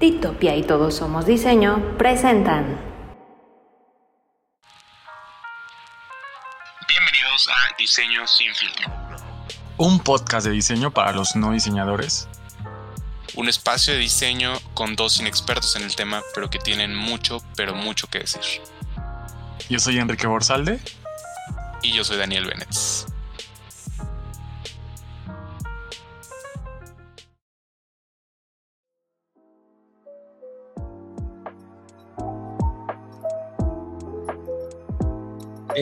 Ditopia y Todos Somos Diseño presentan. Bienvenidos a Diseño Sin Filtro. Un podcast de diseño para los no diseñadores. Un espacio de diseño con dos inexpertos en el tema, pero que tienen mucho, pero mucho que decir. Yo soy Enrique Borsalde. Y yo soy Daniel Bennett.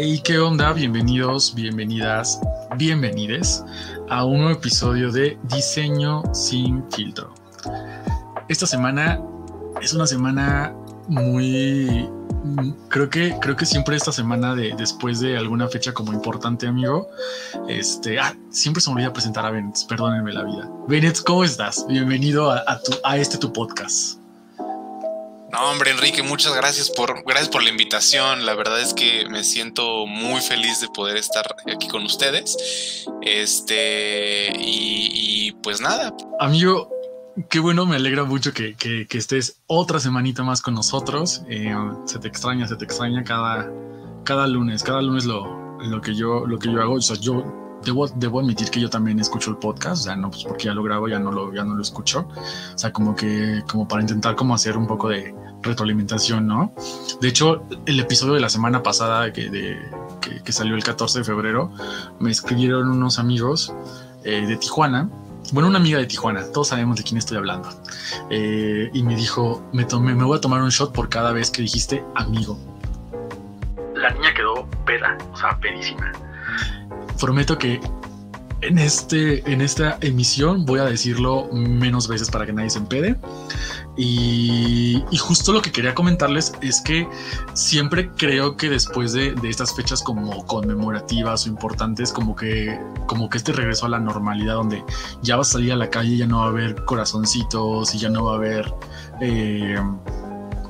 Hey, ¿qué onda? Bienvenidos, bienvenidas, bienvenides a un nuevo episodio de Diseño sin filtro. Esta semana es una semana muy creo que creo que siempre esta semana de después de alguna fecha como importante, amigo, este, ah, siempre se me olvida presentar a Bennett, perdónenme la vida. Bennett, ¿cómo estás? Bienvenido a, tu, a este tu podcast. No, hombre, Enrique, muchas gracias por, gracias por la invitación. La verdad es que me siento muy feliz de poder estar aquí con ustedes. Este, y, pues nada. Amigo, qué bueno, me alegra mucho que, que, que estés otra semanita más con nosotros. Eh, se te extraña, se te extraña cada, cada lunes, cada lunes lo, lo, que yo, lo que yo hago. O sea, yo debo, debo admitir que yo también escucho el podcast, o sea, no, pues porque ya lo grabo, ya no lo, ya no lo escucho. O sea, como que, como para intentar como hacer un poco de retroalimentación, ¿no? De hecho, el episodio de la semana pasada que, de, que, que salió el 14 de febrero, me escribieron unos amigos eh, de Tijuana bueno, una amiga de Tijuana, todos sabemos de quién estoy hablando, eh, y me dijo, me, tomé, me voy a tomar un shot por cada vez que dijiste amigo. La niña quedó peda, o sea, pedísima. Prometo que en, este, en esta emisión voy a decirlo menos veces para que nadie se empede. Y, y, justo lo que quería comentarles es que siempre creo que después de, estas fechas como conmemorativas o importantes, como que, como que este regreso a la normalidad donde ya vas a salir a la calle, ya no va a haber corazoncitos y ya no va a haber... Eh,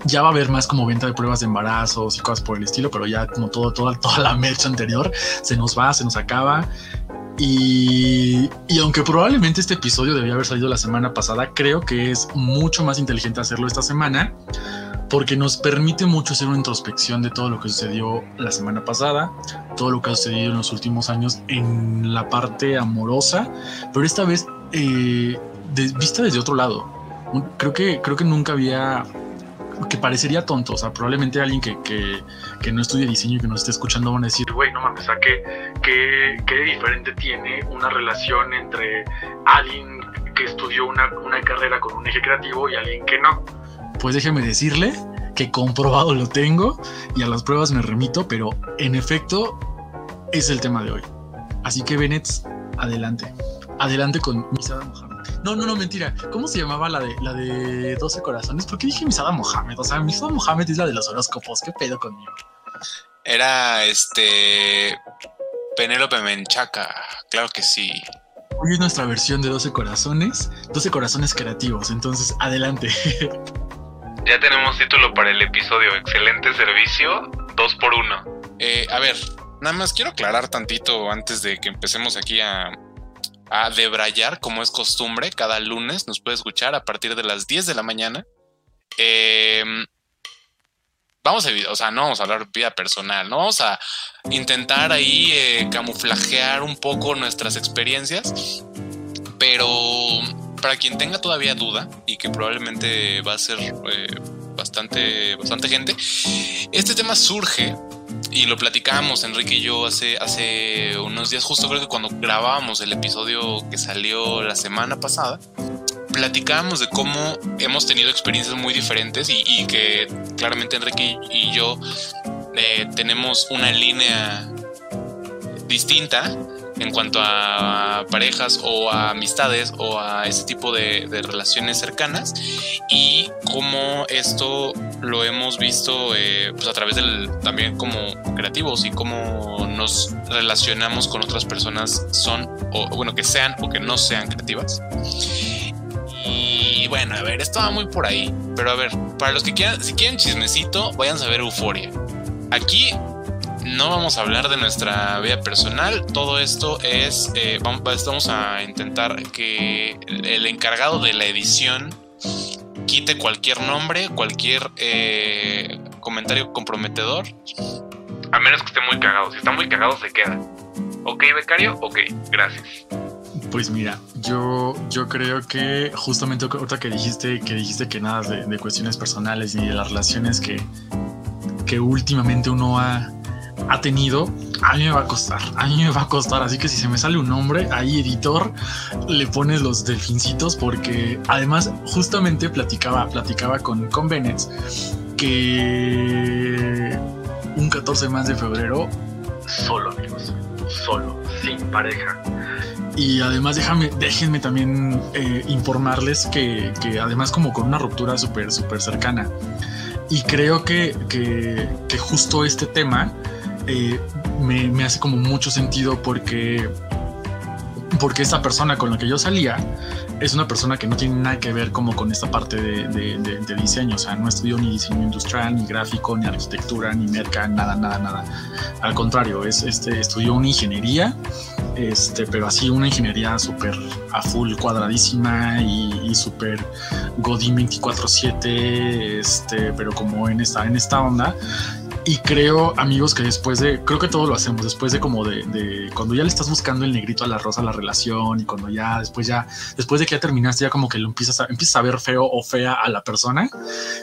ya va a haber más como venta de pruebas de embarazos y cosas por el estilo, pero ya como todo, toda, toda la mercha anterior se nos va, se nos acaba y, y, aunque probablemente este episodio debía haber salido la semana pasada, creo que es mucho más inteligente hacerlo esta semana porque nos permite mucho hacer una introspección de todo lo que sucedió la semana pasada, todo lo que ha sucedido en los últimos años en la parte amorosa, pero esta vez eh, de, vista desde otro lado. Creo que, creo que nunca había que parecería tonto. O sea, probablemente alguien que, que, que no estudie diseño y que nos esté escuchando van a decir, güey, no mames, ¿qué, qué, qué diferente tiene una relación entre alguien que estudió una, una carrera con un eje creativo y alguien que no? Pues déjeme decirle que comprobado lo tengo y a las pruebas me remito, pero en efecto es el tema de hoy. Así que Bennett, adelante. Adelante con Misada Mohamed. No, no, no, mentira. ¿Cómo se llamaba la de la de 12 corazones? ¿Por qué dije Misada Mohamed? O sea, Misada Mohamed es la de los horóscopos. ¿Qué pedo conmigo? Era este. Penélope Menchaca. Claro que sí. Hoy es nuestra versión de 12 corazones. 12 corazones creativos. Entonces, adelante. Ya tenemos título para el episodio. Excelente servicio. Dos por uno. Eh, a ver, nada más quiero aclarar tantito antes de que empecemos aquí a, a debrayar, como es costumbre, cada lunes nos puede escuchar a partir de las 10 de la mañana. Eh, vamos a, o sea, no vamos a hablar de vida personal, no vamos a intentar ahí eh, camuflajear un poco nuestras experiencias, pero para quien tenga todavía duda y que probablemente va a ser eh, bastante, bastante gente, este tema surge y lo platicábamos Enrique y yo hace, hace unos días, justo creo que cuando grabábamos el episodio que salió la semana pasada, platicábamos de cómo hemos tenido experiencias muy diferentes y, y que claramente Enrique y yo eh, tenemos una línea distinta en cuanto a parejas o a amistades o a ese tipo de, de relaciones cercanas y cómo esto lo hemos visto eh, pues a través del también como creativos y cómo nos relacionamos con otras personas son o bueno que sean o que no sean creativas. Y bueno a ver esto va muy por ahí pero a ver para los que quieran si quieren chismecito vayan a ver euforia. Aquí no vamos a hablar de nuestra vida personal. Todo esto es, eh, vamos, vamos, a intentar que el encargado de la edición quite cualquier nombre, cualquier eh, comentario comprometedor. A menos que esté muy cagado. Si está muy cagado, se queda. Ok, becario, ok, gracias. Pues mira, yo, yo creo que justamente ahorita que dijiste que dijiste que nada de, de cuestiones personales ni de las relaciones que, que últimamente uno ha, ha tenido, a mí me va a costar, a mí me va a costar. Así que si se me sale un nombre, ahí editor, le pones los delfincitos porque además justamente platicaba, platicaba con, con Bennett que un 14 más de febrero, solo amigos, solo, sin pareja. Y además déjame, déjenme también eh, informarles que, que, además como con una ruptura súper, súper cercana. Y creo que, que, que justo este tema eh, me, me, hace como mucho sentido porque, porque esta persona con la que yo salía es una persona que no tiene nada que ver como con esta parte de, de, de, de diseño, o sea, no estudió ni diseño industrial, ni gráfico, ni arquitectura, ni merca, nada, nada, nada. Al contrario, es, este, estudió una ingeniería, este, pero así una ingeniería súper a full cuadradísima y, y súper Godin 24/7, este, pero como en esta, en esta onda. Y creo, amigos, que después de, creo que todo lo hacemos, después de como de, cuando ya le estás buscando el negrito a la rosa la relación y cuando ya, después ya, después de que ya terminaste, ya como que lo empiezas a, empiezas a ver feo o fea a la persona,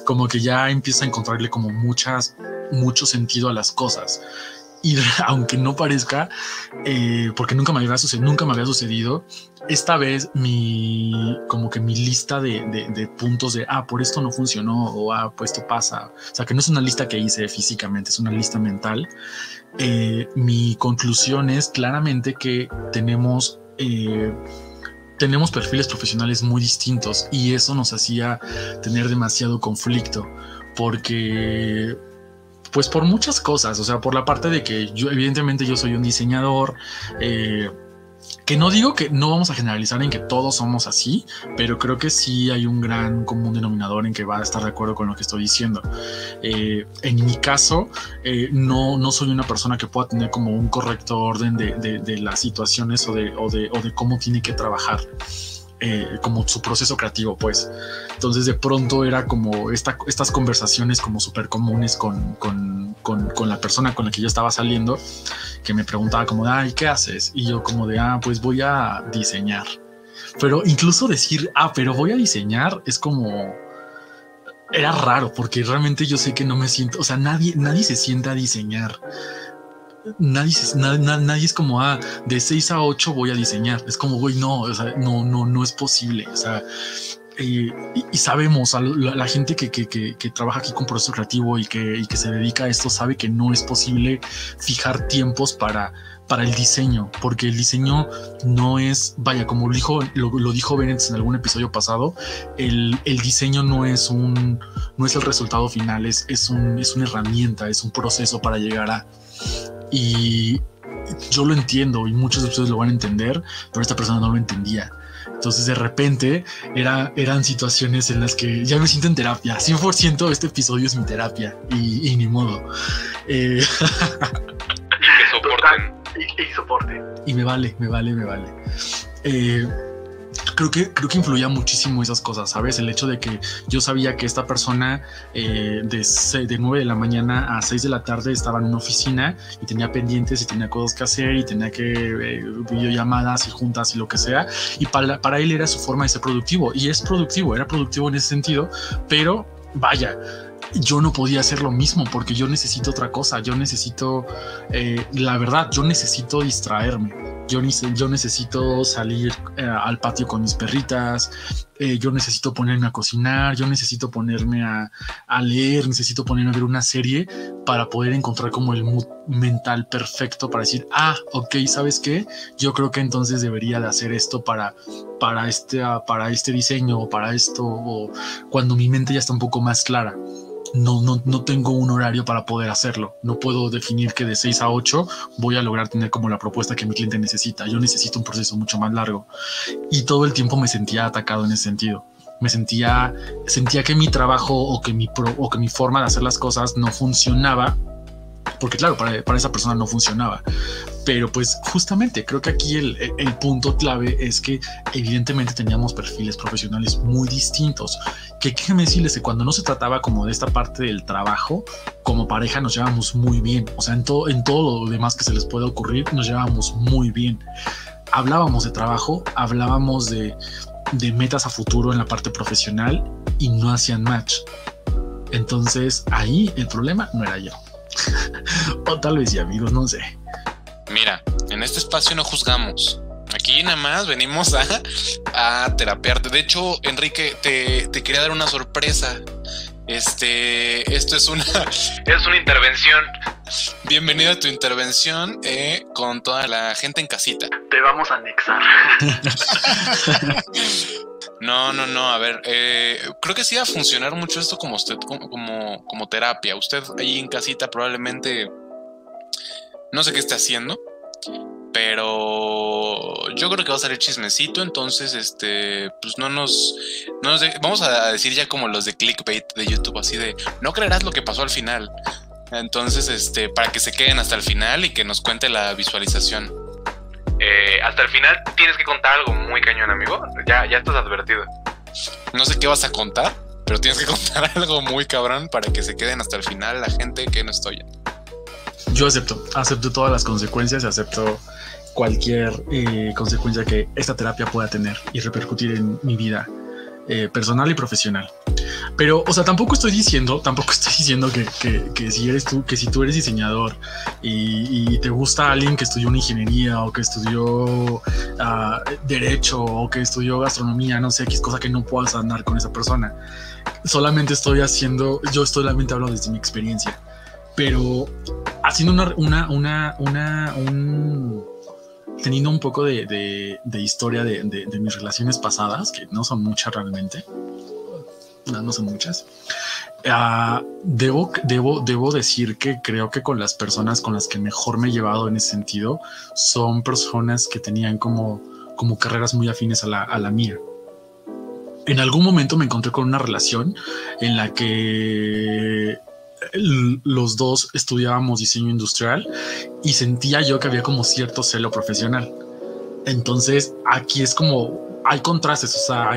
como que ya empiezas a encontrarle como muchas, mucho sentido a las cosas. Y aunque no parezca, eh, porque nunca me había sucedido, nunca me había sucedido, esta vez mi, como que mi lista de, de, de, puntos de, ah, por esto no funcionó, o ah, pues esto pasa. O sea, que no es una lista que hice físicamente, es una lista mental. Eh, mi conclusión es claramente que tenemos... Eh, tenemos perfiles profesionales muy distintos y eso nos hacía tener demasiado conflicto porque pues por muchas cosas, o sea, por la parte de que yo, evidentemente yo soy un diseñador, eh, que no digo que no vamos a generalizar en que todos somos así, pero creo que sí hay un gran común denominador en que va a estar de acuerdo con lo que estoy diciendo. Eh, en mi caso, eh, no, no soy una persona que pueda tener como un correcto orden de, de, las situaciones o, de, o de cómo tiene que trabajar. Eh, como su proceso creativo, pues. Entonces de pronto era como esta, estas conversaciones como súper comunes con, con, con, con, la persona con la que yo estaba saliendo, que me preguntaba como, ay, ¿qué haces? Y yo como de, ah, pues voy a diseñar. Pero incluso decir, ah, pero voy a diseñar es como... Era raro porque realmente yo sé que no me siento, o sea, nadie, nadie se sienta a diseñar nadie, nadie, es como, ah, de 6 a 8 voy a diseñar. Es como, güey, no, no, no, no es posible. O sea, eh, y, sabemos, a la, gente que, que, que, que, trabaja aquí con proceso creativo y que, que se dedica a esto sabe que no es posible fijar tiempos para, para el diseño, porque el diseño no es, vaya, como dijo, lo, dijo Bennett en algún episodio pasado, el, el, diseño no es un, no es el resultado final, es, es, un, es una herramienta, es un proceso para llegar a. Y yo lo entiendo y muchos de ustedes lo van a entender, pero esta persona no lo entendía. Entonces de repente era, eran situaciones en las que ya me siento en terapia. 100% este episodio es mi terapia y, y ni modo. Eh, y que soporten. Y, y, soporte. Y me vale, me vale, me vale. Eh, creo que creo que influía muchísimo esas cosas, ¿sabes? El hecho de que yo sabía que esta persona eh, de, 6, de 9 de la mañana a 6 de la tarde estaba en una oficina y tenía pendientes y tenía cosas que hacer y tenía que eh, videollamadas y juntas y lo que sea. Y para, para él era su forma de ser productivo y es productivo, era productivo en ese sentido, pero vaya, yo no podía hacer lo mismo porque yo necesito otra cosa, yo necesito, eh, la verdad, yo necesito distraerme yo, yo necesito salir eh, al patio con mis perritas, eh, yo necesito ponerme a cocinar, yo necesito ponerme a, leer, necesito ponerme a ver una serie para poder encontrar como el mood mental perfecto para decir, ah, ok, ¿sabes qué? Yo creo que entonces debería de hacer esto para, para, este, para este diseño o para esto, o cuando mi mente ya está un poco más clara no, no, no tengo un horario para poder hacerlo. No puedo definir que de 6 a 8 voy a lograr tener como la propuesta que mi cliente necesita. Yo necesito un proceso mucho más largo. Y todo el tiempo me sentía atacado en ese sentido. Me sentía, sentía que mi trabajo o que mi, pro, o que mi forma de hacer las cosas no funcionaba. Porque claro, para, para esa persona no funcionaba Pero pues justamente creo que aquí el, el, punto clave es que evidentemente teníamos perfiles profesionales muy distintos. Que déjeme decirles que cuando no se trataba como de esta parte del trabajo, como pareja nos llevamos muy bien. O sea, en todo, en todo lo demás que se les puede ocurrir, nos llevamos muy bien. Hablábamos de trabajo, hablábamos de, de metas a futuro en la parte profesional y no hacían match. Entonces ahí el problema no era yo. o tal vez sí, amigos, no sé. Mira, en este espacio no juzgamos. Aquí nada más venimos a, a terapearte. De hecho, Enrique, te, te quería dar una sorpresa. Este, esto es una. Es una intervención. Bienvenido a tu intervención eh, con toda la gente en casita. Te vamos a anexar. no, no, no. A ver, eh, creo que sí va a funcionar mucho esto como usted, como, como, como terapia. Usted ahí en casita probablemente no sé qué está haciendo, pero yo creo que va a salir chismecito, entonces este, pues no nos, no vamos a decir ya como los de clickbait de YouTube, así de, no creerás lo que pasó al final. Entonces, este, para que se queden hasta el final y que nos cuente la visualización. Eh, hasta el final tienes que contar algo muy cañón, amigo. Ya, ya estás advertido. No sé qué vas a contar, pero tienes que contar algo muy cabrón para que se queden hasta el final la gente que no estoy yo acepto, acepto todas las consecuencias, acepto cualquier eh, consecuencia que esta terapia pueda tener y repercutir en mi vida eh, personal y profesional. Pero, o sea, tampoco estoy diciendo, tampoco estoy diciendo que, si eres tú, que si tú eres diseñador y, te gusta alguien que estudió una ingeniería o que estudió ah, derecho o que estudió gastronomía, no sé, es cosa que no puedas andar con esa persona. Solamente estoy haciendo, yo solamente hablo desde mi experiencia pero haciendo una, una, una, una un, teniendo un poco de, de, historia de, de, mis relaciones pasadas, que no son muchas realmente, no, no son muchas, uh, debo, debo, debo decir que creo que con las personas con las que mejor me he llevado en ese sentido son personas que tenían como, como carreras muy afines a la, a la mía. En algún momento me encontré con una relación en la que los dos estudiábamos diseño industrial y sentía yo que había como cierto celo profesional. Entonces aquí es como hay contrastes, o sea,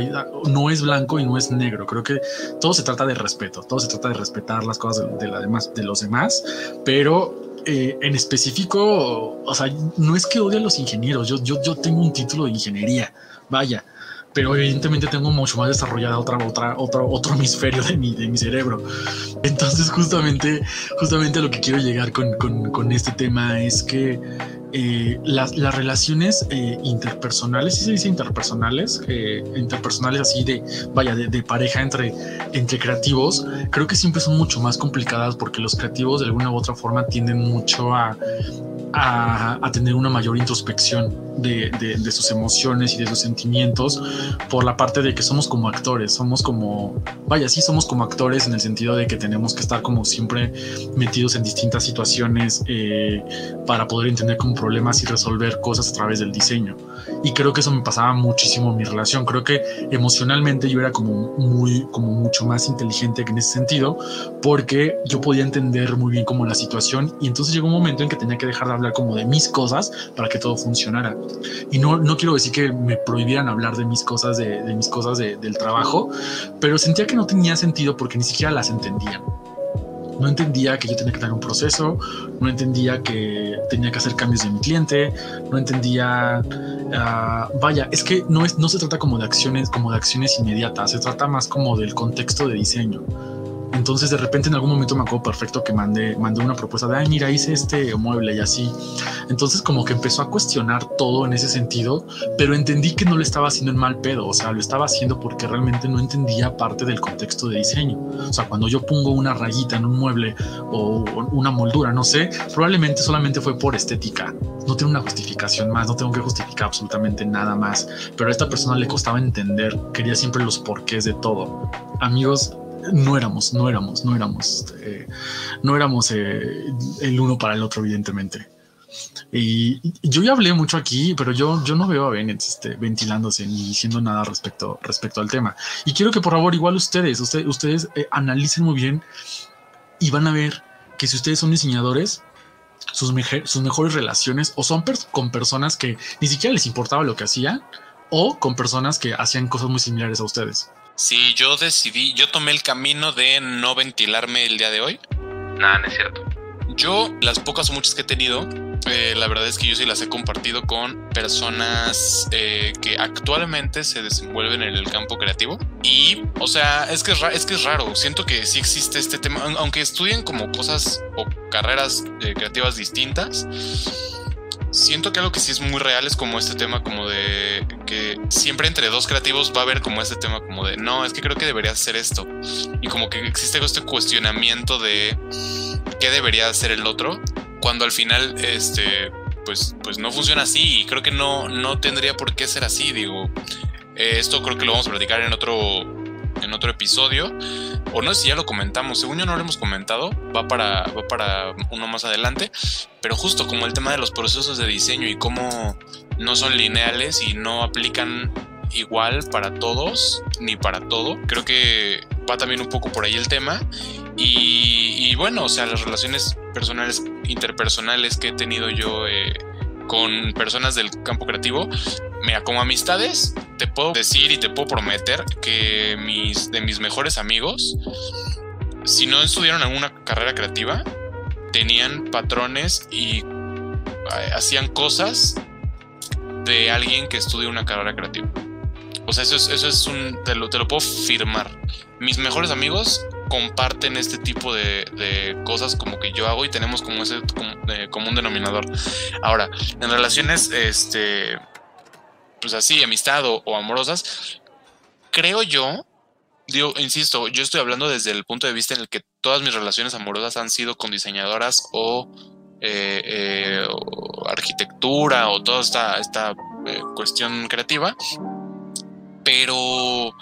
no es blanco y no es negro. Creo que todo se trata de respeto, todo se trata de respetar las cosas de, los demás, pero eh, en específico, o sea, no es que odie a los ingenieros, yo, yo, yo tengo un título de ingeniería, vaya, pero evidentemente tengo mucho más desarrollada otra, otra, otra, otro hemisferio de mi, de mi cerebro. Entonces, justamente, justamente lo que quiero llegar con, con, con este tema es que eh, las, las, relaciones eh, interpersonales, si se dice interpersonales, eh, interpersonales así de, vaya, de, de, pareja entre, entre creativos, creo que siempre son mucho más complicadas porque los creativos de alguna u otra forma tienden mucho a, a, tener una mayor introspección de, de, sus emociones y de sus sentimientos por la parte de que somos como actores, somos como, vaya, sí, somos como actores en el sentido de que tenemos que estar como siempre metidos en distintas situaciones eh, para poder entender como problemas y resolver cosas a través del diseño. Y creo que eso me pasaba muchísimo en mi relación. Creo que emocionalmente yo era como muy, como mucho más inteligente en ese sentido, porque yo podía entender muy bien como la situación y entonces llegó un momento en que tenía que dejar de hablar como de mis cosas para que todo funcionara. Y no, no quiero decir que me prohibieran hablar de mis cosas, de, de mis cosas del trabajo, pero sentía que no tenía sentido porque ni siquiera las entendía no entendía que yo tenía que dar un proceso, no entendía que tenía que hacer cambios de mi cliente, no entendía, uh, vaya, es que no, es, no se trata como de acciones, como de acciones inmediatas, se trata más como del contexto de diseño. Entonces de repente en algún momento me acuerdo perfecto que mandé, mandé una propuesta de, ay, mira, hice este mueble y así. Entonces como que empezó a cuestionar todo en ese sentido, pero entendí que no lo estaba haciendo en mal pedo, o sea, lo estaba haciendo porque realmente no entendía parte del contexto de diseño. O sea, cuando yo pongo una rayita en un mueble o una moldura, no sé, probablemente solamente fue por estética. No tiene una justificación más, no tengo que justificar absolutamente nada más. Pero a esta persona le costaba entender, quería siempre los porqués de todo. Amigos, no éramos, no éramos, no éramos, eh, no éramos eh, el uno para el otro, evidentemente. Y, yo ya hablé mucho aquí, pero yo, yo no veo a Bennett este, ventilándose ni diciendo nada respecto, respecto al tema. Y quiero que por favor, igual ustedes, ustedes eh, analicen muy bien y van a ver que si ustedes son diseñadores, sus, sus mejores relaciones o son con personas que ni siquiera les importaba lo que hacían o con personas que hacían cosas muy similares a ustedes. Sí, yo decidí, yo tomé el camino de no ventilarme el día de hoy. Nada, no es cierto. Yo, las pocas o muchas que he tenido, eh, la verdad es que yo sí las he compartido con personas eh, que actualmente se desenvuelven en el campo creativo. Y, o sea, es que es, es que es raro. Siento que sí existe este tema, aunque estudien como cosas o carreras eh, creativas distintas. Siento que algo que sí es muy real es como este tema como de que siempre entre dos creativos va a haber como este tema como de no, es que creo que debería ser esto. Y como que existe este cuestionamiento de qué debería hacer el otro, cuando al final este pues pues no funciona así y creo que no no tendría por qué ser así, digo. Eh, esto creo que lo vamos a platicar en otro en otro episodio o no sé si ya lo comentamos, según yo no lo hemos comentado, va para va para uno más adelante, pero justo como el tema de los procesos de diseño y cómo no son lineales y no aplican igual para todos ni para todo. Creo que va también un poco por ahí el tema. Y, bueno, o sea, las relaciones personales, interpersonales que he tenido yo eh, con personas del campo creativo, mira, como amistades, te puedo decir y te puedo prometer que mis, de mis mejores amigos, si no estudiaron alguna carrera creativa, tenían patrones y eh, hacían cosas de alguien que estudia una carrera creativa. O sea, eso es, eso es un. Te lo, te lo puedo firmar. Mis mejores amigos comparten este tipo de, cosas como que yo hago y tenemos como ese común denominador. Ahora, en relaciones, este. Pues así, amistad o, amorosas, creo yo. Digo, insisto, yo estoy hablando desde el punto de vista en el que todas mis relaciones amorosas han sido con diseñadoras o, eh, eh, arquitectura o toda esta, esta eh, cuestión creativa pero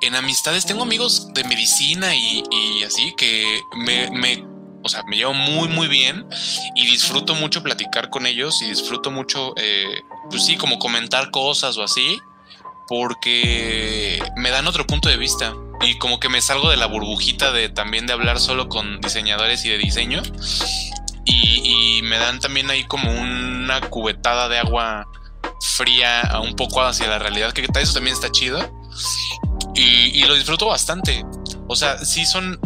en amistades tengo amigos de medicina y, así que me, o sea, me llevo muy, muy bien y disfruto mucho platicar con ellos y disfruto mucho, eh, pues sí, como comentar cosas o así, porque me dan otro punto de vista y como que me salgo de la burbujita de también de hablar solo con diseñadores y de diseño y, y me dan también ahí como una cubetada de agua fría un poco hacia la realidad, que eso también está chido. Y, lo disfruto bastante. O sea, sí son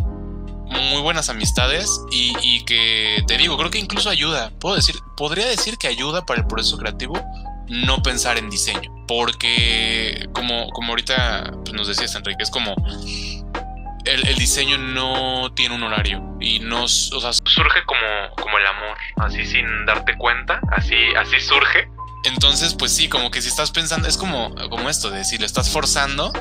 muy buenas amistades y, que te digo, creo que incluso ayuda. Puedo decir, podría decir que ayuda para el proceso creativo no pensar en diseño. Porque, como, como ahorita pues, nos decías, Enrique, es como el, diseño no tiene un horario y no, surge como, como el amor, así sin darte cuenta, así, así surge entonces, pues sí, como que si estás pensando, es como, como esto, de si lo estás forzando,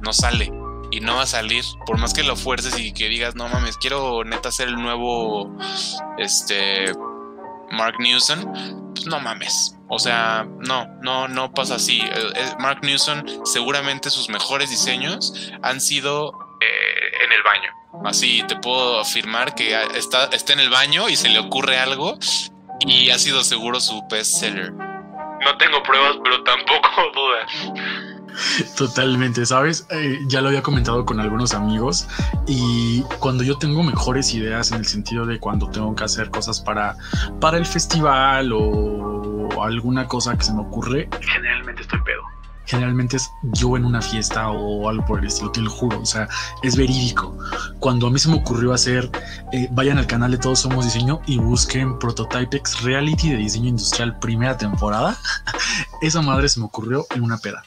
no sale. Y no va a salir. Por más que lo fuerces y que digas, no mames, quiero neta ser el nuevo este Mark Newson, pues no mames. O sea, no, no, no pasa así. Eh, eh, Mark Newson, seguramente sus mejores diseños han sido eh, en el baño. Así te puedo afirmar que está, está en el baño y se le ocurre algo y ha sido seguro su best seller. No tengo pruebas, pero tampoco dudas. Totalmente, ¿sabes? Eh, ya lo había comentado con algunos amigos y cuando yo tengo mejores ideas en el sentido de cuando tengo que hacer cosas para, para el festival o alguna cosa que se me ocurre, generalmente estoy pedo generalmente es yo en una fiesta o algo por el estilo, te lo juro, o sea, es verídico. Cuando a mí se me ocurrió hacer, eh, vayan al canal de Todos Somos Diseño y busquen Prototypex Reality de Diseño Industrial primera temporada, esa madre se me ocurrió en una peda.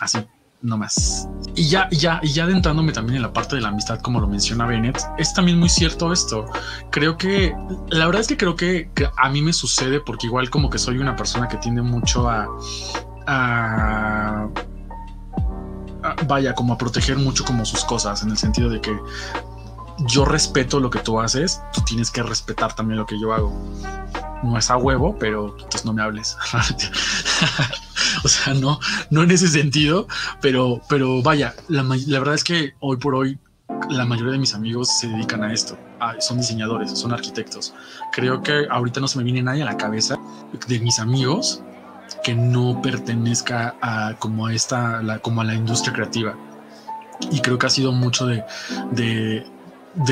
Así, no más. Y ya, ya, y ya adentrándome también en la parte de la amistad, como lo menciona Bennett, es también muy cierto esto. Creo que, la verdad es que creo que a mí me sucede porque igual como que soy una persona que tiende mucho a a, vaya, como a proteger mucho como sus cosas, en el sentido de que yo respeto lo que tú haces, tú tienes que respetar también lo que yo hago. No es a huevo, pero pues no me hables. o sea, no, no en ese sentido, pero, pero vaya, la, verdad es que hoy por hoy la mayoría de mis amigos se dedican a esto. son diseñadores, son arquitectos. Creo que ahorita no se me viene nadie a la cabeza de mis amigos que no pertenezca a como a esta, la, como a la industria creativa. Y creo que ha sido mucho de, de,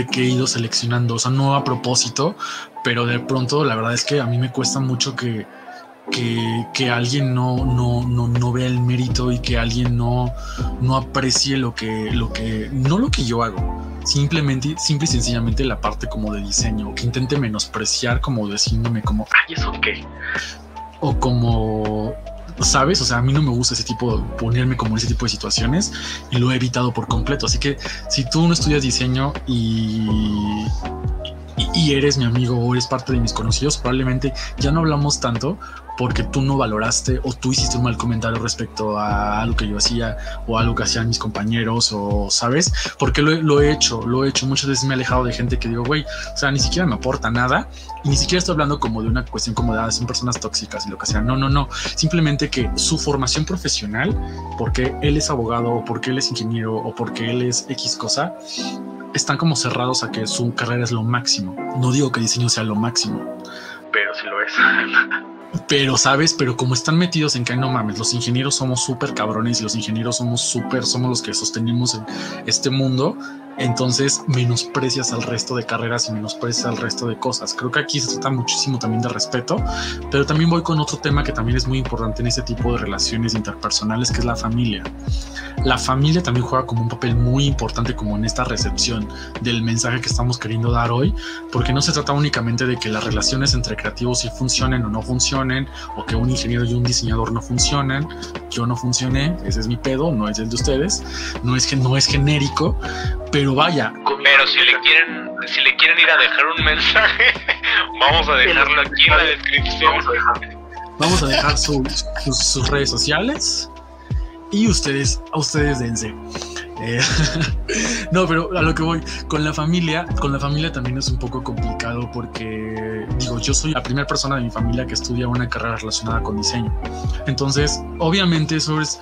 que he ido seleccionando, o sea, no a propósito, pero de pronto la verdad es que a mí me cuesta mucho que, que, alguien no, no, no, no, vea el mérito y que alguien no, no aprecie lo que, lo que, no lo que yo hago, simplemente, simple y sencillamente la parte como de diseño, que intente menospreciar como diciéndome como, ay, ¿eso qué? O como, ¿sabes? O sea, a mí no me gusta ese tipo de ponerme como en ese tipo de situaciones y lo he evitado por completo. Así que si tú no estudias diseño y, y, eres mi amigo o eres parte de mis conocidos, probablemente ya no hablamos tanto porque tú no valoraste o tú hiciste un mal comentario respecto a algo que yo hacía o algo que hacían mis compañeros o, ¿sabes? Porque lo, he hecho, lo he hecho. Muchas veces me he alejado de gente que digo, güey, o sea, ni siquiera me aporta nada y ni siquiera estoy hablando como de una cuestión como de, ah, son personas tóxicas y lo que sea. No, no, no. Simplemente que su formación profesional, porque él es abogado o porque él es ingeniero o porque él es X cosa, están como cerrados a que su carrera es lo máximo. No digo que diseño sea lo máximo, pero sí lo es. Pero, ¿sabes? Pero como están metidos en que no mames, los ingenieros somos súper cabrones y los ingenieros somos súper, somos los que sostenemos este mundo, entonces menosprecias al resto de carreras y menosprecias al resto de cosas. Creo que aquí se trata muchísimo también de respeto, pero también voy con otro tema que también es muy importante en este tipo de relaciones interpersonales, que es la familia. La familia también juega como un papel muy importante como en esta recepción del mensaje que estamos queriendo dar hoy, porque no se trata únicamente de que las relaciones entre creativos sí funcionen o no funcionen, o que un ingeniero y un diseñador no funcionen, yo no funcione, ese es mi pedo, no es el de ustedes, no es que no es genérico, pero vaya. Pero si le quieren, si le quieren ir a dejar un mensaje, vamos a dejarlo aquí en la descripción. Vamos a dejar, sus, redes sociales y ustedes, a ustedes dense. Eh, no, pero a lo que voy, con la familia, con la familia también es un poco complicado porque, digo, yo soy la primera persona de mi familia que estudia una carrera relacionada con diseño. Entonces, obviamente eso es...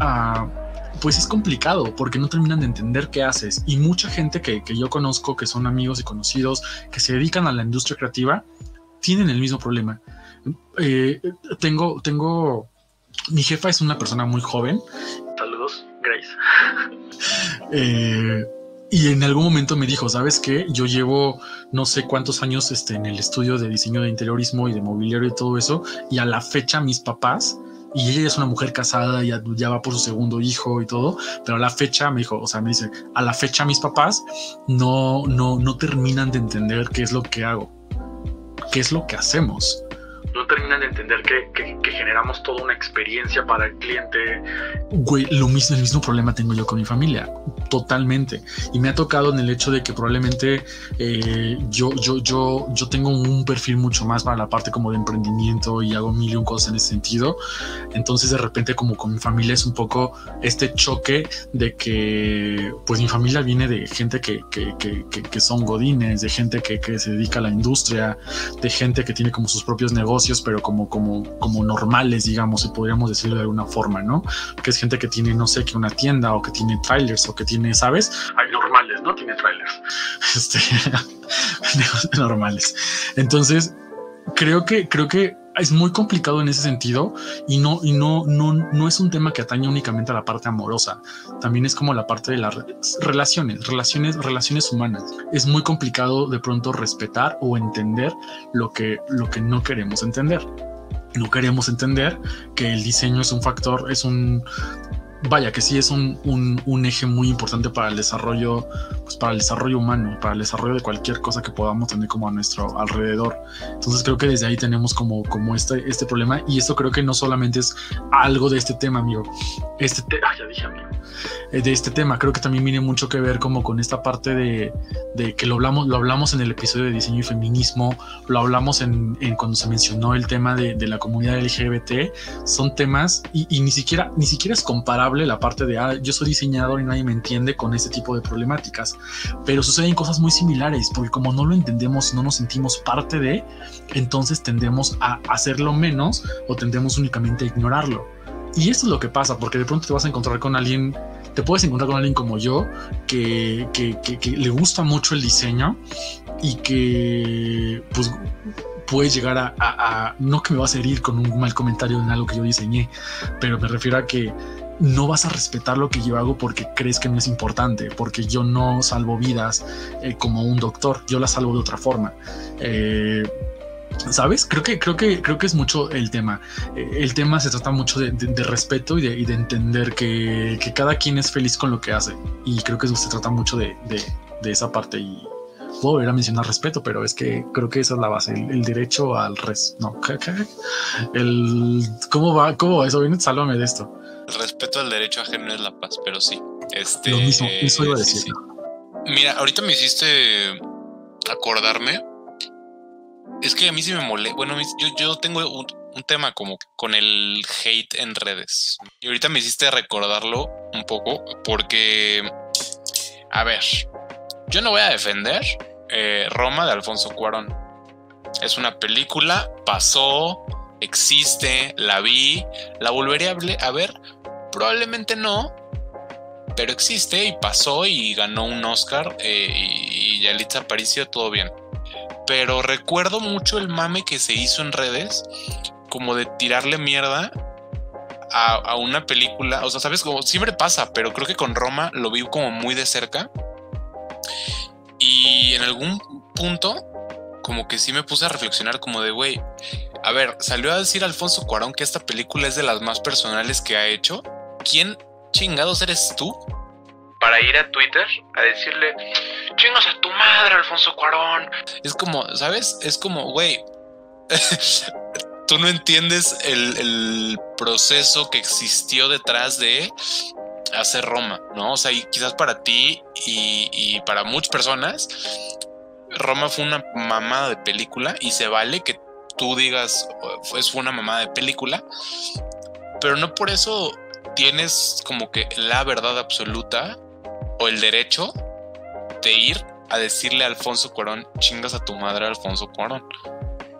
Uh, pues es complicado porque no terminan de entender qué haces. Y mucha gente que, yo conozco, que son amigos y conocidos, que se dedican a la industria creativa, tienen el mismo problema. Eh, tengo, tengo, mi jefa es una persona muy joven. Saludos, Grace. Eh, y en algún momento me dijo, ¿sabes qué? Yo llevo no sé cuántos años este, en el estudio de diseño de interiorismo y de mobiliario y todo eso, y a la fecha mis papás y ella es una mujer casada, ya, ya va por su segundo hijo y todo, pero a la fecha me dijo, o sea, me dice, a la fecha mis papás no, no, no terminan de entender qué es lo que hago, qué es lo que hacemos no terminan de entender que, generamos toda una experiencia para el cliente. Güey, lo mismo, el mismo problema tengo yo con mi familia, totalmente. Y me ha tocado en el hecho de que probablemente eh, yo, yo, yo, yo tengo un perfil mucho más para la parte como de emprendimiento y hago mil y un cosas en ese sentido. Entonces de repente como con mi familia es un poco este choque de que pues mi familia viene de gente que, que, que, que son godines, de gente que, que se dedica a la industria, de gente que tiene como sus propios negocios pero como, como, como normales, digamos, si podríamos decirlo de alguna forma, ¿no? Que es gente que tiene, no sé, que una tienda o que tiene trailers o que tiene, ¿sabes? Hay normales, ¿no? Tiene trailers. Este, normales. Entonces, creo que, creo que es muy complicado en ese sentido y no, y no, no, no es un tema que atañe únicamente a la parte amorosa. También es como la parte de las relaciones, relaciones, relaciones humanas. Es muy complicado de pronto respetar o entender lo que, lo que no queremos entender. No queremos entender que el diseño es un factor, es un vaya que sí es un, un, eje muy importante para el desarrollo, pues para el desarrollo humano, para el desarrollo de cualquier cosa que podamos tener como a nuestro alrededor. Entonces creo que desde ahí tenemos como, como este, este problema y esto creo que no solamente es algo de este tema, amigo. Este tema, ya dije amigo. Eh, de este tema. Creo que también viene mucho que ver como con esta parte de, de, que lo hablamos, lo hablamos en el episodio de diseño y feminismo, lo hablamos en, en cuando se mencionó el tema de, de, la comunidad LGBT. Son temas y, y, ni siquiera ni siquiera es comparable la parte de ah, yo soy diseñador y nadie me entiende con este tipo de problemáticas, pero suceden cosas muy similares porque como no lo entendemos, no nos sentimos parte de, entonces tendemos a hacerlo menos o tendemos únicamente a ignorarlo. Y esto es lo que pasa, porque de pronto te vas a encontrar con alguien, te puedes encontrar con alguien como yo, que, que, que, le gusta mucho el diseño y que pues puedes llegar a, a, no que me vas a herir con un mal comentario en algo que yo diseñé, pero me refiero a que no vas a respetar lo que yo hago porque crees que no es importante, porque yo no salvo vidas eh, como un doctor, yo las salvo de otra forma. Eh, ¿Sabes? Creo que, creo que, creo que es mucho el tema. Eh, el tema se trata mucho de, respeto y de, entender que, cada quien es feliz con lo que hace. Y creo que eso se trata mucho de, esa parte. Y puedo volver a mencionar respeto, pero es que creo que esa es la base. El, derecho al res. No, el cómo va, cómo va eso. Viene, sálvame de esto. El respeto al derecho ajeno es la paz, pero sí. Este, lo mismo, eso iba a decir. Mira, ahorita me hiciste acordarme es que a mí sí me molesta. Bueno, yo, yo tengo un, tema como con el hate en redes. Y ahorita me hiciste recordarlo un poco porque, a ver, yo no voy a defender eh, Roma de Alfonso Cuarón. Es una película, pasó, existe, la vi, la volvería a ver. Probablemente no, pero existe y pasó y ganó un Oscar eh, y, y Yalitza Aparicio, todo bien pero recuerdo mucho el mame que se hizo en redes, como de tirarle mierda a, una película. O sea, sabes, como siempre pasa, pero creo que con Roma lo vi como muy de cerca. Y en algún punto, como que sí me puse a reflexionar, como de, güey, a ver, salió a decir Alfonso Cuarón que esta película es de las más personales que ha hecho. ¿Quién chingados eres tú para ir a Twitter a decirle, chingas a tu madre, Alfonso Cuarón. Es como, ¿sabes? Es como, güey, tú no entiendes el, proceso que existió detrás de hacer Roma, ¿no? O sea, y quizás para ti y, y para muchas personas, Roma fue una mamada de película y se vale que tú digas, fue una mamada de película, pero no por eso tienes como que la verdad absoluta el derecho de ir a decirle a Alfonso Cuarón, chingas a tu madre Alfonso Cuarón.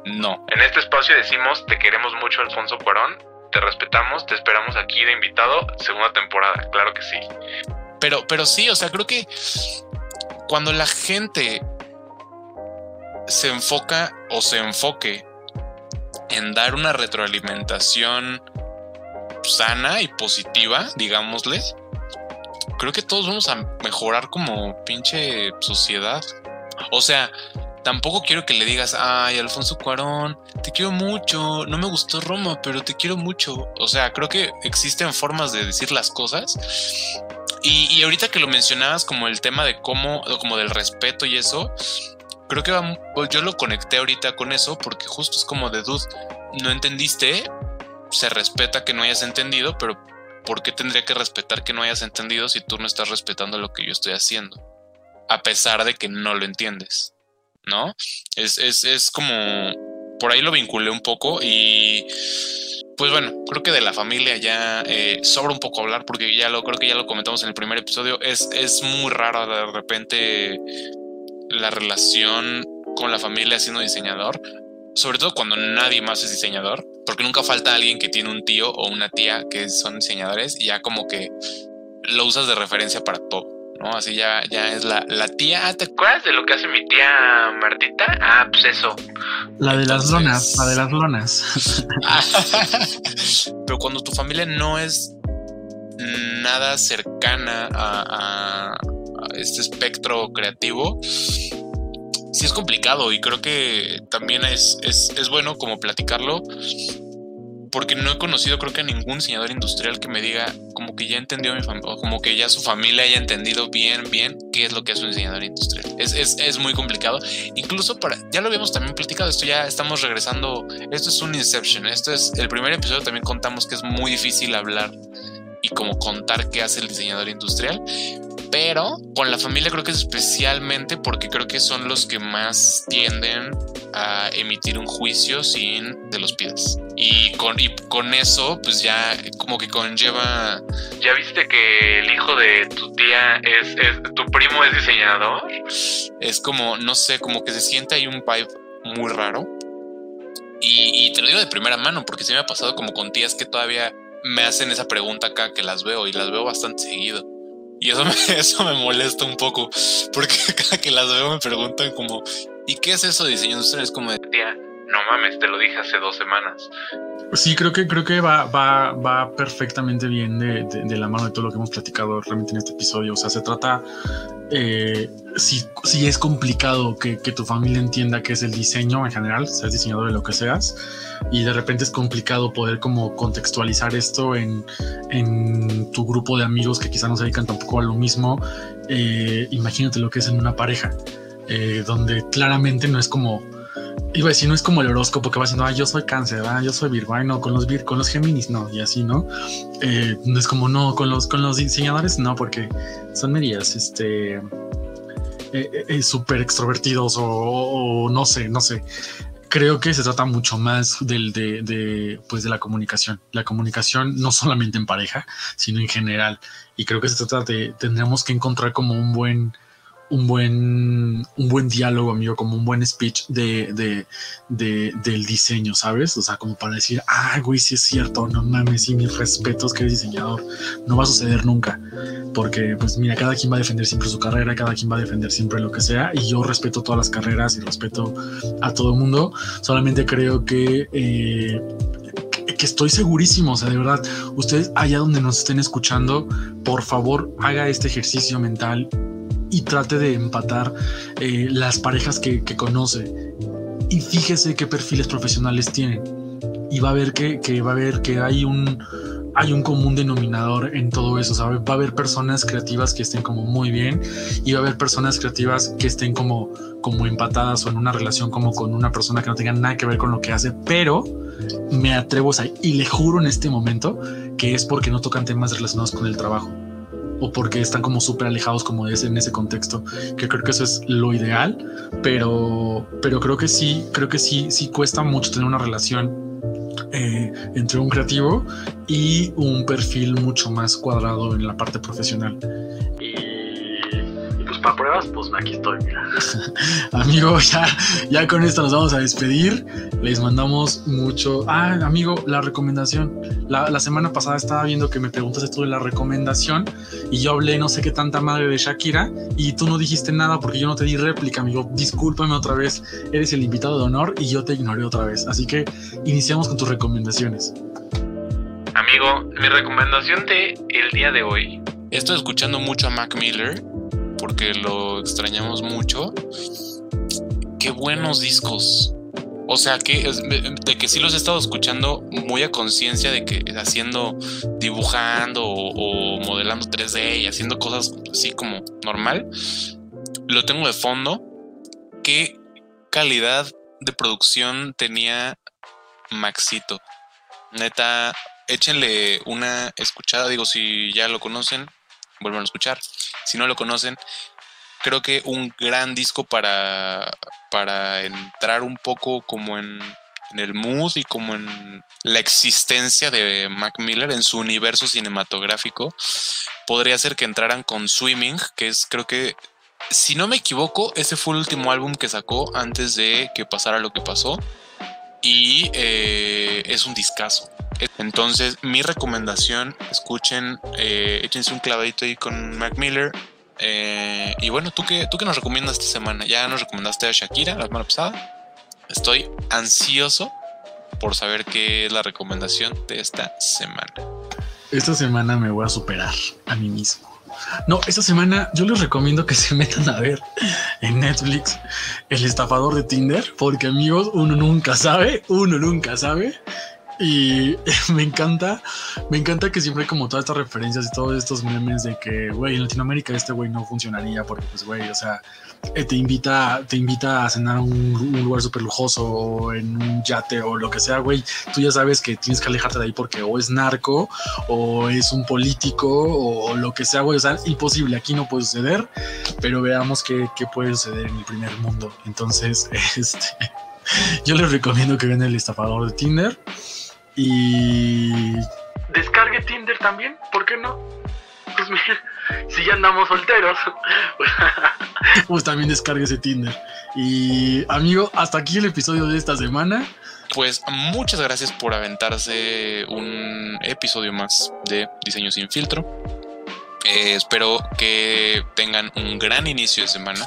No. En este espacio decimos, te queremos mucho Alfonso Cuarón, te respetamos, te esperamos aquí de invitado, segunda temporada, claro que sí. Pero, pero sí, o sea, creo que cuando la gente se enfoca o se enfoque en dar una retroalimentación sana y positiva, digámosle, creo que todos vamos a mejorar como pinche sociedad. O sea, tampoco quiero que le digas, ay, Alfonso Cuarón, te quiero mucho, no me gustó Roma, pero te quiero mucho. O sea, creo que existen formas de decir las cosas. Y, ahorita que lo mencionabas como el tema de cómo, como del respeto y eso, creo que yo lo conecté ahorita con eso porque justo es como de dude, no entendiste, se respeta que no hayas entendido, pero ¿por qué tendría que respetar que no hayas entendido si tú no estás respetando lo que yo estoy haciendo? A pesar de que no lo entiendes, ¿no? Es, es, como, por ahí lo vinculé un poco y pues bueno, creo que de la familia ya eh, sobra un poco hablar porque ya lo creo que ya lo comentamos en el primer episodio. Es, es muy raro de repente la relación con la familia siendo diseñador, sobre todo cuando nadie más es diseñador porque nunca falta alguien que tiene un tío o una tía que son diseñadores y ya como que lo usas de referencia para todo, ¿no? Así ya, ya es la, la tía. Ah, ¿Te acuerdas de lo que hace mi tía Martita? Ah, pues eso. La de las lonas, la de las lonas. Pero cuando tu familia no es nada cercana a, a este espectro creativo, sí es complicado y creo que también es, es, bueno como platicarlo porque no he conocido creo que a ningún diseñador industrial que me diga como que ya entendió mi como que ya su familia haya entendido bien, bien qué es lo que es un diseñador industrial. Es, es, es, muy complicado. Incluso para, ya lo habíamos también platicado, esto ya estamos regresando, esto es un Inception, esto es, el primer episodio también contamos que es muy difícil hablar y como contar qué hace el diseñador industrial, pero con la familia creo que es especialmente porque creo que son los que más tienden a emitir un juicio sin de los pies. Y con, y con eso, pues ya como que conlleva. ¿Ya viste que el hijo de tu tía es, tu primo es diseñador? Es como, no sé, como que se siente ahí un vibe muy raro. Y, y te lo digo de primera mano, porque se me ha pasado como con tías que todavía me hacen esa pregunta acá que las veo y las veo bastante seguido. Y eso me, eso me molesta un poco, porque cada que las veo me preguntan como, ¿y qué es eso de diseño industrial? Es como de, tía, no mames, te lo dije hace dos semanas. Sí, creo que, creo que va, va, va perfectamente bien de, de, de la mano de todo lo que hemos platicado realmente en este episodio. O sea, se trata, eh, si, si es complicado que, tu familia entienda que es el diseño en general, seas diseñador de lo que seas, y de repente es complicado poder como contextualizar esto en, tu grupo de amigos que quizá no se dedican tampoco a lo mismo, eh, imagínate lo que es en una pareja, eh, donde claramente no es como iba a decir, no es como el horóscopo que va diciendo, ah, yo soy cáncer, ah, yo soy Virgo, no, con los Vir, con los Géminis, no, y así, ¿no? Eh, es como, no, con los, con los diseñadores, no, porque son medias, este, eh, eh, súper extrovertidos o, o, no sé, no sé. Creo que se trata mucho más del, de, de, pues de la comunicación. La comunicación no solamente en pareja, sino en general. Y creo que se trata de, tendremos que encontrar como un buen, un buen, un buen diálogo, amigo, como un buen speech de, de, de, del diseño, ¿sabes? O sea, como para decir, ah, güey, sí es cierto, no mames, y mis respetos que diseñador. No va a suceder nunca, porque, pues mira, cada quien va a defender siempre su carrera, cada quien va a defender siempre lo que sea, y yo respeto todas las carreras y respeto a todo el mundo. Solamente creo que eh, que estoy segurísimo, o sea, de verdad, ustedes allá donde nos estén escuchando, por favor, haga este ejercicio mental y trate de empatar eh, las parejas que, que, conoce. Y fíjese qué perfiles profesionales tienen y va a ver que, que va a ver que hay un hay un común denominador en todo eso, ¿sabes? Va a haber personas creativas que estén como muy bien y va a haber personas creativas que estén como, como empatadas o en una relación como con una persona que no tenga nada que ver con lo que hace, pero me atrevo a y le juro en este momento que es porque no tocan temas relacionados con el trabajo o porque están como súper alejados como de ese, en ese contexto, que creo que eso es lo ideal, pero, pero creo que sí, creo que sí, sí cuesta mucho tener una relación eh, entre un creativo y un perfil mucho más cuadrado en la parte profesional. Para pruebas, pues aquí estoy, mira. amigo, ya, ya con esto nos vamos a despedir. Les mandamos mucho. Ah, amigo, la recomendación. La, la semana pasada estaba viendo que me preguntaste tú de la recomendación y yo hablé no sé qué tanta madre de Shakira y tú no dijiste nada porque yo no te di réplica, amigo. Discúlpame otra vez. Eres el invitado de honor y yo te ignoré otra vez. Así que iniciamos con tus recomendaciones. Amigo, mi recomendación de el día de hoy. Estoy escuchando mucho a Mac Miller porque lo extrañamos mucho. Qué buenos discos. O sea, que de que sí los he estado escuchando muy a conciencia de que haciendo, dibujando o, o, modelando 3D y haciendo cosas así como normal. Lo tengo de fondo. Qué calidad de producción tenía Maxito. Neta, échenle una escuchada. Digo, si ya lo conocen, vuelvan a escuchar. Si no lo conocen, creo que un gran disco para, para entrar un poco como en, el mood y como en la existencia de Mac Miller en su universo cinematográfico. Podría ser que entraran con Swimming, que es creo que, si no me equivoco, ese fue el último álbum que sacó antes de que pasara lo que pasó. Y eh, es un discazo. Entonces, mi recomendación, escuchen, eh, échense un clavadito ahí con Mac Miller. Eh, y bueno, ¿tú qué, ¿tú qué nos recomiendas esta semana? Ya nos recomendaste a Shakira la semana pasada. Estoy ansioso por saber qué es la recomendación de esta semana. Esta semana me voy a superar a mí mismo. No, esta semana yo les recomiendo que se metan a ver en Netflix el estafador de Tinder, porque amigos, uno nunca sabe, uno nunca sabe. Y me encanta, me encanta que siempre como todas estas referencias y todos estos memes de que, güey, en Latinoamérica este güey no funcionaría porque, pues, güey, o sea, eh, te invita, te invita a cenar a un, un lugar súper lujoso o en un yate o lo que sea, güey. Tú ya sabes que tienes que alejarte de ahí porque o es narco o es un político o lo que sea, güey. O sea, imposible, aquí no puede suceder, pero veamos qué, qué puede suceder en el primer mundo. Entonces, este, yo les recomiendo que vean el estafador de Tinder. Y. Descargue Tinder también, ¿por qué no? Pues mira, si ya andamos solteros. pues también descargue ese Tinder. Y amigo, hasta aquí el episodio de esta semana. Pues muchas gracias por aventarse un episodio más de Diseño sin filtro. Eh, espero que tengan un gran inicio de semana.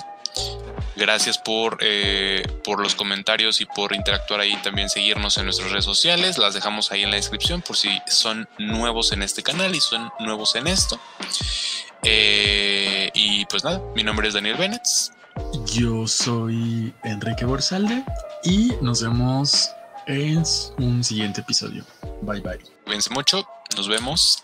Gracias por, eh, por los comentarios y por interactuar ahí. También seguirnos en nuestras redes sociales. Las dejamos ahí en la descripción por si son nuevos en este canal y son nuevos en esto. Eh, y pues nada, mi nombre es Daniel Bennett. Yo soy Enrique Borsalde y nos vemos en un siguiente episodio. Bye bye. Cuídense mucho. Nos vemos.